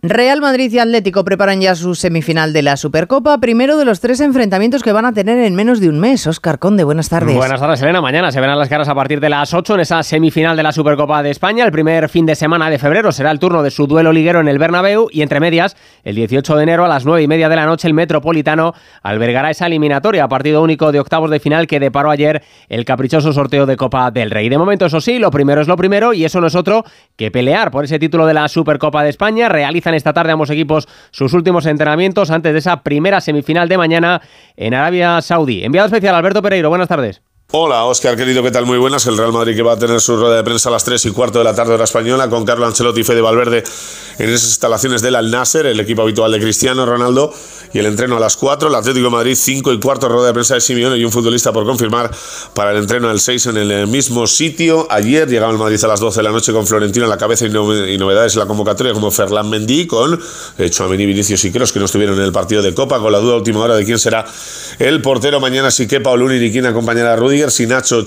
Real Madrid y Atlético preparan ya su semifinal de la Supercopa, primero de los tres enfrentamientos que van a tener en menos de un mes. Oscar Conde, buenas tardes. Buenas tardes, Elena. Mañana se verán las caras a partir de las 8 en esa semifinal de la Supercopa de España. El primer fin de semana de febrero será el turno de su duelo liguero en el Bernabéu y entre medias, el 18 de enero a las 9 y media de la noche, el Metropolitano albergará esa eliminatoria, partido único de octavos de final que deparó ayer el caprichoso sorteo de Copa del Rey. De momento, eso sí, lo primero es lo primero y eso no es otro que pelear por ese título de la Supercopa de España. Realizan esta tarde ambos equipos sus últimos entrenamientos antes de esa primera semifinal de mañana en Arabia Saudí. Enviado especial Alberto Pereiro, buenas tardes. Hola, Oscar, querido, ¿qué tal? Muy buenas. El Real Madrid que va a tener su rueda de prensa a las 3 y cuarto de la tarde hora española con Carlo Ancelotti y Fede Valverde en esas instalaciones del Al Nasser, el equipo habitual de Cristiano Ronaldo, y el entreno a las 4. El Atlético Madrid 5 y cuarto rueda de prensa de Simeone y un futbolista por confirmar para el entreno del 6 en el mismo sitio. Ayer llegaba el Madrid a las 12 de la noche con Florentino en la cabeza y, novedades en la convocatoria como Ferland Mendy con eh, Chouameni, Vinicius y Kroos que no estuvieron en el partido de Copa con la duda última hora de quién será el portero. Mañana sí que Pauluni y quién acompañará a Rudiger, si Nacho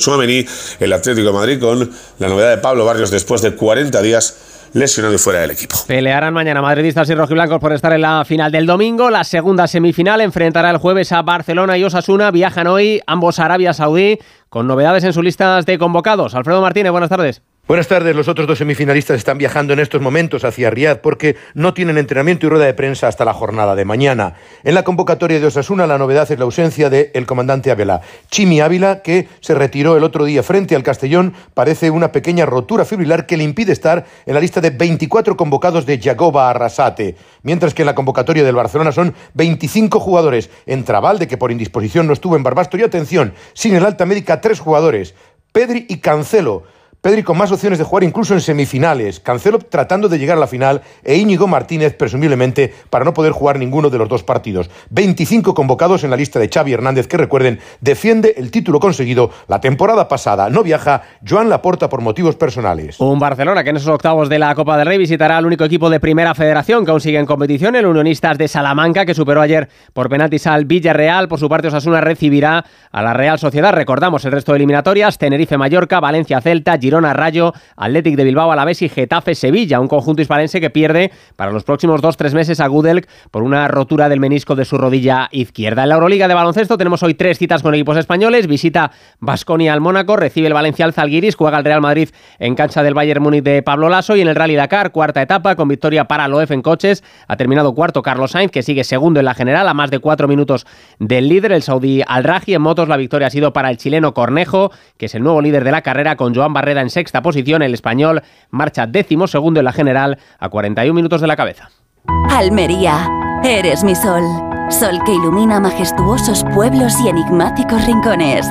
el Atlético de Madrid, con la novedad de Pablo Barrios después de 40 días lesionado y fuera del equipo. Pelearán mañana madridistas y rojiblancos por estar en la final del domingo. La segunda semifinal enfrentará el jueves a Barcelona y Osasuna. Viajan hoy ambos a Arabia Saudí con novedades en sus listas de convocados. Alfredo Martínez, buenas tardes. Buenas tardes. Los otros dos semifinalistas están viajando en estos momentos hacia Riad porque no tienen entrenamiento y rueda de prensa hasta la jornada de mañana. En la convocatoria de Osasuna la novedad es la ausencia del comandante Ávila. Chimi Ávila, que se retiró el otro día frente al Castellón, parece una pequeña rotura fibrilar que le impide estar en la lista de 24 convocados de Yagoba Arrasate. Mientras que en la convocatoria del Barcelona son 25 jugadores. En Trabalde, que por indisposición no estuvo en Barbasto. Y atención, sin el alta médica, tres jugadores. Pedri y Cancelo. Pedri con más opciones de jugar incluso en semifinales, Cancelo tratando de llegar a la final e Íñigo Martínez presumiblemente para no poder jugar ninguno de los dos partidos. 25 convocados en la lista de Xavi Hernández que recuerden defiende el título conseguido la temporada pasada. No viaja Joan Laporta por motivos personales. Un Barcelona que en esos octavos de la Copa del Rey visitará al único equipo de Primera Federación que aún sigue en competición, el Unionistas de Salamanca que superó ayer por penaltis al Villarreal. Por su parte Osasuna recibirá a la Real Sociedad. Recordamos el resto de eliminatorias, Tenerife Mallorca, Valencia Celta, Rayo, Athletic de Bilbao Alavés y Getafe Sevilla, un conjunto hispalense que pierde para los próximos dos tres meses a Gudelk por una rotura del menisco de su rodilla izquierda. En la Euroliga de baloncesto tenemos hoy tres citas con equipos españoles. Visita Basconia al Mónaco, recibe el Valencia al Zalgiris, juega el Real Madrid en cancha del Bayern Múnich de Pablo Lasso y en el Rally Dakar, cuarta etapa con victoria para Loef en coches. Ha terminado cuarto Carlos Sainz, que sigue segundo en la general a más de cuatro minutos del líder, el saudí Al Raji. En motos la victoria ha sido para el chileno Cornejo, que es el nuevo líder de la carrera con Joan Barreda en sexta posición. El español marcha décimo segundo en la general a 41 minutos de la cabeza. Almería, eres mi sol. Sol que ilumina majestuosos pueblos y enigmáticos rincones.